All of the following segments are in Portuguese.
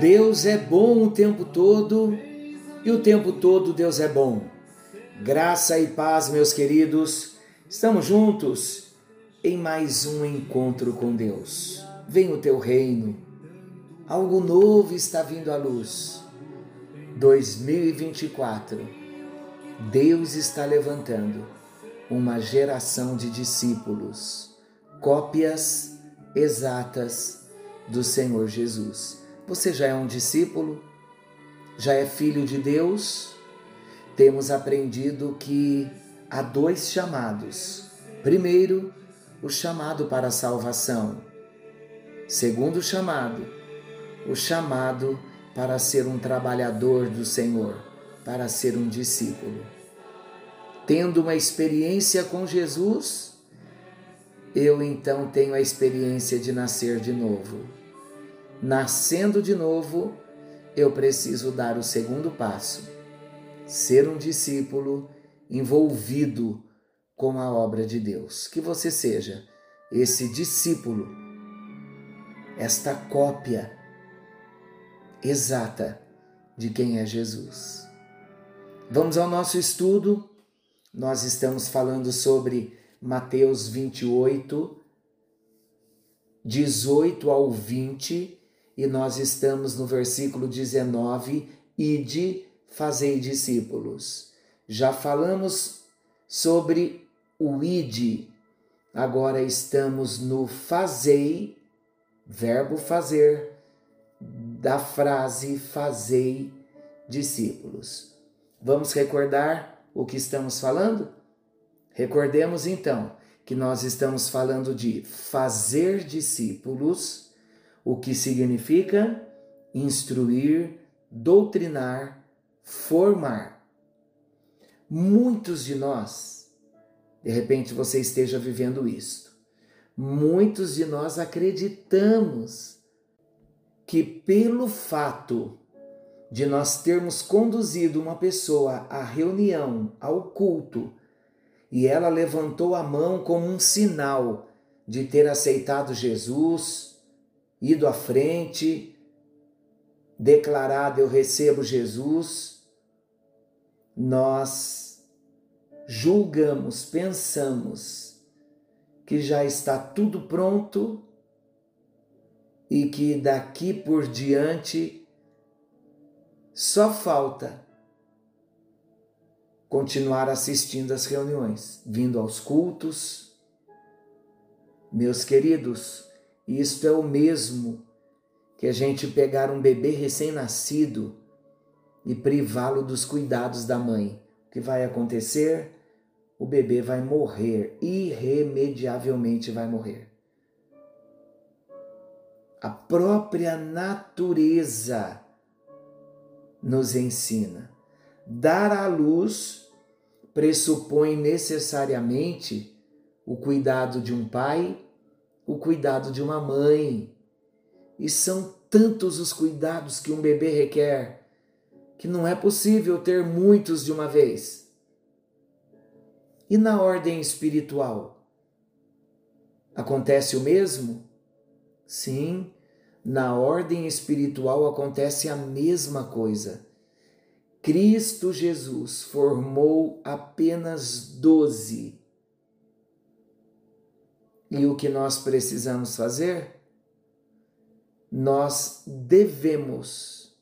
Deus é bom o tempo todo e o tempo todo Deus é bom. Graça e paz, meus queridos, estamos juntos em mais um encontro com Deus. Vem o teu reino, algo novo está vindo à luz. 2024, Deus está levantando uma geração de discípulos, cópias exatas do Senhor Jesus. Você já é um discípulo? Já é filho de Deus? Temos aprendido que há dois chamados. Primeiro, o chamado para a salvação. Segundo chamado, o chamado para ser um trabalhador do Senhor, para ser um discípulo. Tendo uma experiência com Jesus, eu então tenho a experiência de nascer de novo nascendo de novo, eu preciso dar o segundo passo, ser um discípulo envolvido com a obra de Deus. Que você seja esse discípulo, esta cópia exata de quem é Jesus. Vamos ao nosso estudo. Nós estamos falando sobre Mateus 28, 18 ao 20 e nós estamos no versículo 19, ide, fazei discípulos. Já falamos sobre o ide, agora estamos no fazei, verbo fazer, da frase fazei discípulos. Vamos recordar o que estamos falando? Recordemos então que nós estamos falando de fazer discípulos o que significa instruir, doutrinar, formar. Muitos de nós, de repente você esteja vivendo isto, muitos de nós acreditamos que pelo fato de nós termos conduzido uma pessoa à reunião, ao culto, e ela levantou a mão como um sinal de ter aceitado Jesus, ido à frente, declarado eu recebo Jesus, nós julgamos, pensamos que já está tudo pronto e que daqui por diante só falta continuar assistindo às reuniões, vindo aos cultos. Meus queridos, isto é o mesmo que a gente pegar um bebê recém-nascido e privá-lo dos cuidados da mãe. O que vai acontecer? O bebê vai morrer, irremediavelmente vai morrer. A própria natureza nos ensina. Dar à luz pressupõe necessariamente o cuidado de um pai o cuidado de uma mãe. E são tantos os cuidados que um bebê requer que não é possível ter muitos de uma vez. E na ordem espiritual? Acontece o mesmo? Sim, na ordem espiritual acontece a mesma coisa. Cristo Jesus formou apenas doze e o que nós precisamos fazer? Nós devemos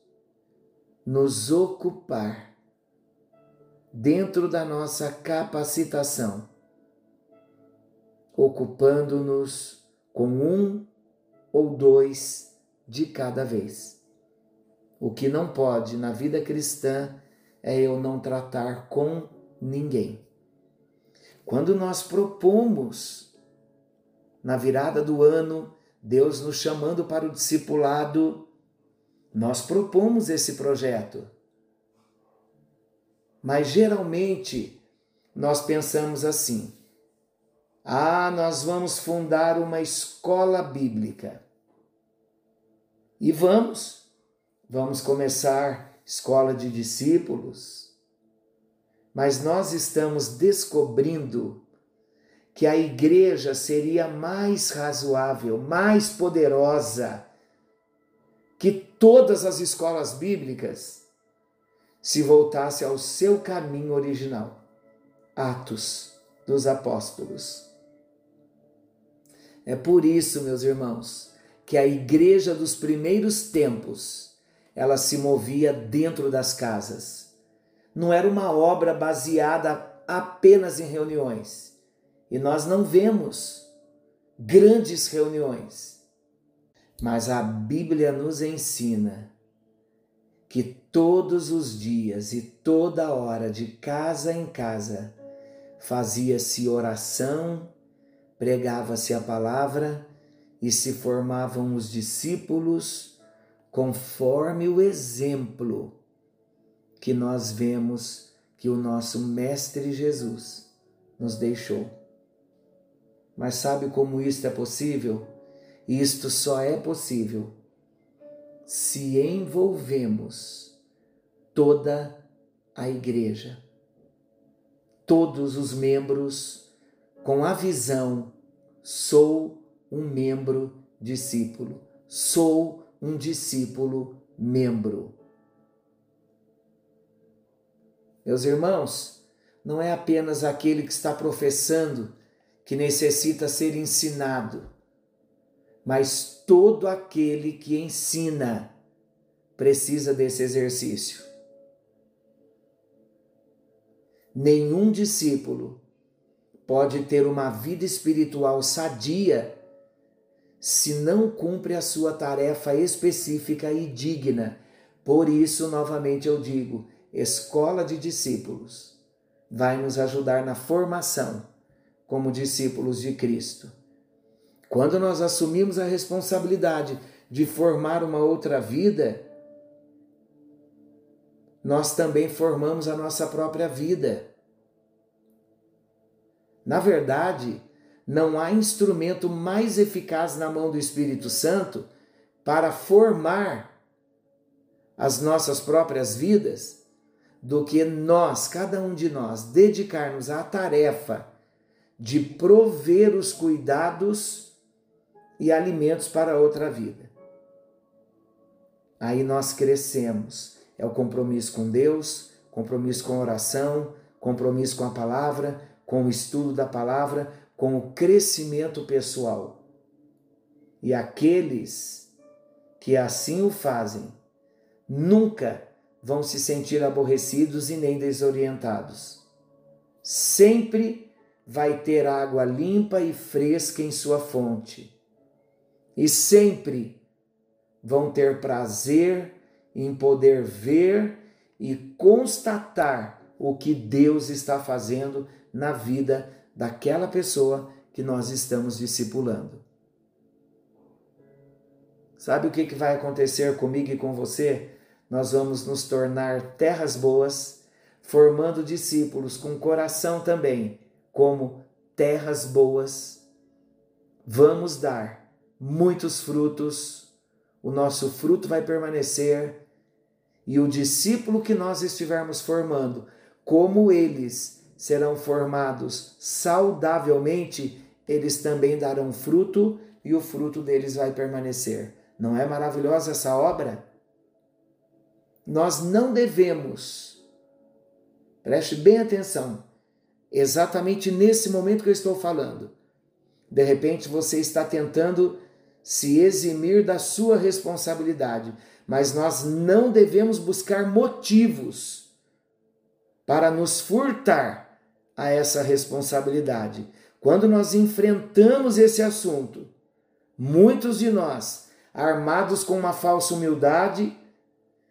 nos ocupar dentro da nossa capacitação, ocupando-nos com um ou dois de cada vez. O que não pode na vida cristã é eu não tratar com ninguém. Quando nós propomos na virada do ano, Deus nos chamando para o discipulado, nós propomos esse projeto. Mas geralmente nós pensamos assim: ah, nós vamos fundar uma escola bíblica. E vamos, vamos começar escola de discípulos. Mas nós estamos descobrindo que a igreja seria mais razoável, mais poderosa, que todas as escolas bíblicas se voltassem ao seu caminho original. Atos dos Apóstolos. É por isso, meus irmãos, que a igreja dos primeiros tempos, ela se movia dentro das casas. Não era uma obra baseada apenas em reuniões. E nós não vemos grandes reuniões. Mas a Bíblia nos ensina que todos os dias e toda hora, de casa em casa, fazia-se oração, pregava-se a palavra e se formavam os discípulos conforme o exemplo que nós vemos que o nosso Mestre Jesus nos deixou. Mas sabe como isto é possível? Isto só é possível se envolvemos toda a igreja, todos os membros com a visão: sou um membro discípulo, sou um discípulo membro. Meus irmãos, não é apenas aquele que está professando que necessita ser ensinado, mas todo aquele que ensina precisa desse exercício. Nenhum discípulo pode ter uma vida espiritual sadia se não cumpre a sua tarefa específica e digna. Por isso, novamente eu digo, escola de discípulos vai nos ajudar na formação como discípulos de Cristo. Quando nós assumimos a responsabilidade de formar uma outra vida, nós também formamos a nossa própria vida. Na verdade, não há instrumento mais eficaz na mão do Espírito Santo para formar as nossas próprias vidas do que nós, cada um de nós, dedicarmos à tarefa de prover os cuidados e alimentos para outra vida. Aí nós crescemos. É o compromisso com Deus, compromisso com a oração, compromisso com a palavra, com o estudo da palavra, com o crescimento pessoal. E aqueles que assim o fazem nunca vão se sentir aborrecidos e nem desorientados. Sempre vai ter água limpa e fresca em sua fonte. E sempre vão ter prazer em poder ver e constatar o que Deus está fazendo na vida daquela pessoa que nós estamos discipulando. Sabe o que, vai acontecer comigo e com você? Nós vamos nos tornar terras boas, formando discípulos com coração também, como terras boas. Vamos dar muitos frutos, o nosso fruto vai permanecer, e o discípulo que nós estivermos formando, como eles serão formados saudavelmente, eles também darão fruto e o fruto deles vai permanecer. Não é maravilhosa essa obra? Nós não devemos, preste bem atenção, exatamente nesse momento que eu estou falando. De repente você está tentando se eximir da sua responsabilidade, mas nós não devemos buscar motivos para nos furtar a essa responsabilidade. Quando nós enfrentamos esse assunto, muitos de nós, armados com uma falsa humildade,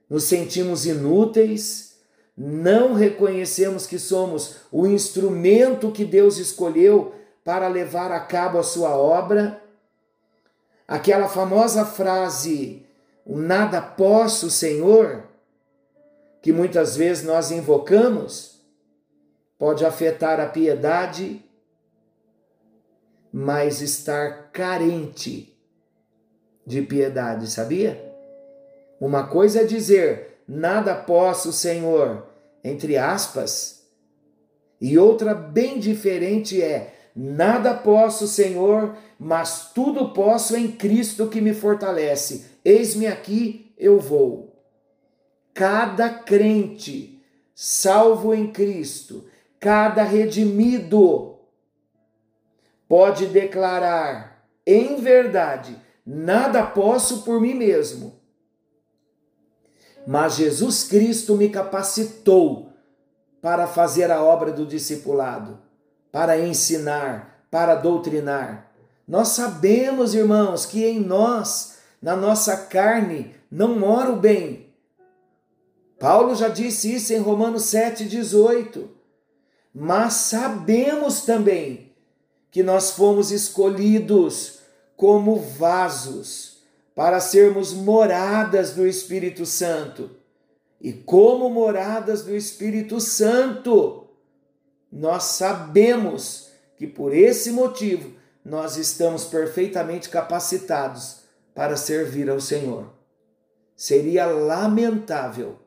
nos sentimos inúteis, não reconhecemos que somos o instrumento que Deus escolheu para levar a cabo a sua obra. Aquela famosa frase, o nada posso, Senhor, que muitas vezes nós invocamos, pode afetar a piedade, mas estar carente de piedade, sabia? Uma coisa é dizer, nada posso, Senhor, entre aspas, e outra bem diferente é, nada posso, Senhor, mas tudo posso em Cristo que me fortalece. Eis-me aqui, eu vou. Cada crente salvo em Cristo, cada redimido, pode declarar em verdade: nada posso por mim mesmo. Mas Jesus Cristo me capacitou para fazer a obra do discipulado, para ensinar, para doutrinar. Nós sabemos, irmãos, que em nós, na nossa carne, não mora o bem. Paulo já disse isso em Romanos 7,18. Mas sabemos também que nós fomos escolhidos como vasos para sermos moradas do Espírito Santo. E como moradas do Espírito Santo, nós sabemos que por esse motivo nós estamos perfeitamente capacitados para servir ao Senhor. Seria lamentável,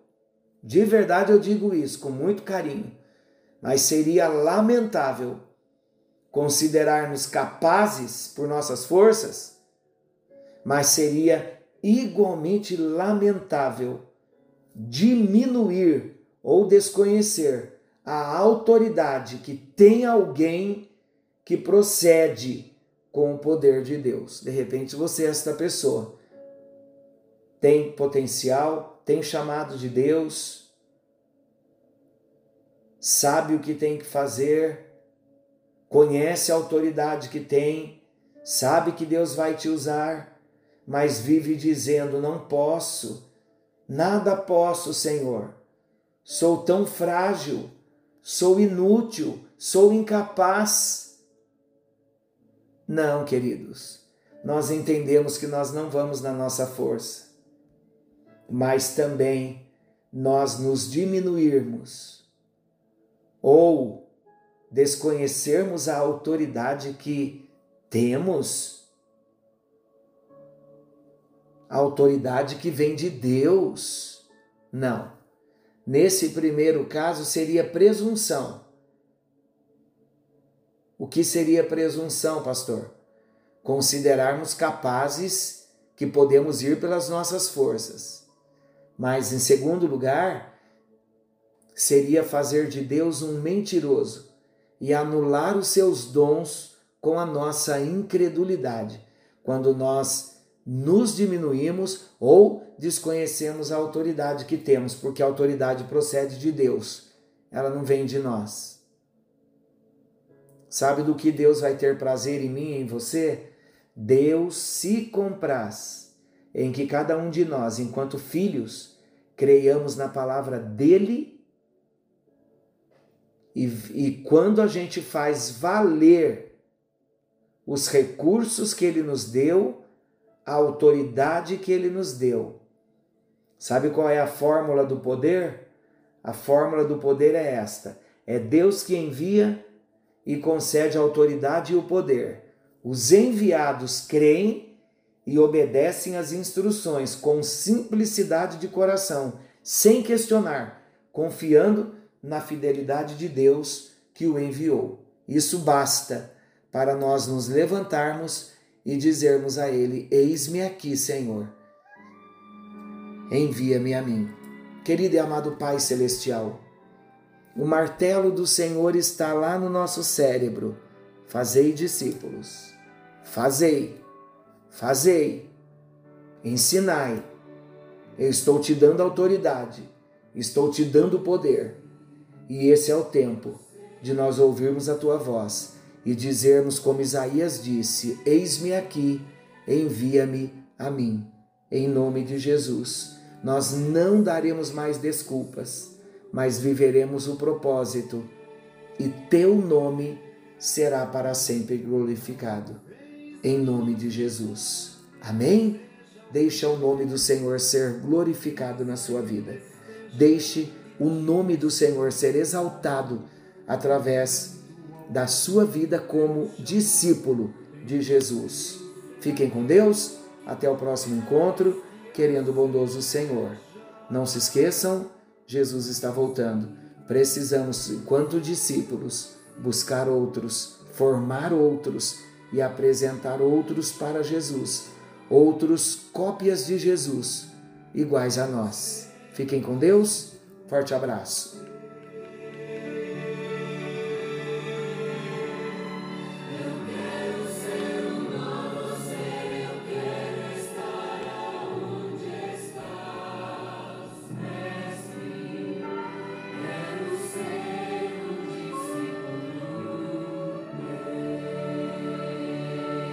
de verdade eu digo isso com muito carinho, mas seria lamentável considerarmos capazes por nossas forças, mas seria igualmente lamentável diminuir ou desconhecer a autoridade que tem alguém que procede com o poder de Deus. De repente você é esta pessoa. Tem potencial, tem chamado de Deus, sabe o que tem que fazer, conhece a autoridade que tem, sabe que Deus vai te usar, mas vive dizendo: Não posso, nada posso, Senhor. Sou tão frágil, sou inútil, sou incapaz. Não, queridos, nós entendemos que nós não vamos na nossa força, mas também nós nos diminuirmos ou desconhecermos a autoridade que temos, a autoridade que vem de Deus. Não. Nesse primeiro caso seria presunção. O que seria presunção, pastor? Considerarmos capazes que podemos ir pelas nossas forças. Mas, em segundo lugar, seria fazer de Deus um mentiroso e anular os seus dons com a nossa incredulidade, quando nós nos diminuímos ou desconhecemos a autoridade que temos, porque a autoridade procede de Deus, ela não vem de nós. Sabe do que Deus vai ter prazer em mim e em você? Deus se compraz em que cada um de nós, enquanto filhos, creiamos na palavra dele e, e quando a gente faz valer os recursos que ele nos deu, a autoridade que ele nos deu. Sabe qual é a fórmula do poder? A fórmula do poder é esta: é Deus que envia e concede a autoridade e o poder. Os enviados creem e obedecem às instruções com simplicidade de coração, sem questionar, confiando na fidelidade de Deus que o enviou. Isso basta para nós nos levantarmos e dizermos a Ele: Eis-me aqui, Senhor. Envia-me a mim. Querido e amado Pai Celestial, o martelo do Senhor está lá no nosso cérebro. Fazei discípulos. Fazei, fazei, ensinai. Eu estou te dando autoridade, estou te dando poder e esse é o tempo de nós ouvirmos a tua voz e dizermos como Isaías disse: Eis-me aqui, envia-me a mim. Em nome de Jesus, nós não daremos mais desculpas, mas viveremos o propósito e teu nome será para sempre glorificado. Em nome de Jesus. Amém? Deixa o nome do Senhor ser glorificado na sua vida. Deixe o nome do Senhor ser exaltado através da sua vida como discípulo de Jesus. Fiquem com Deus, até o próximo encontro, querendo o bondoso Senhor. Não se esqueçam, Jesus está voltando. Precisamos, enquanto discípulos, buscar outros, formar outros e apresentar outros para Jesus, outros cópias de Jesus, iguais a nós. Fiquem com Deus, forte abraço.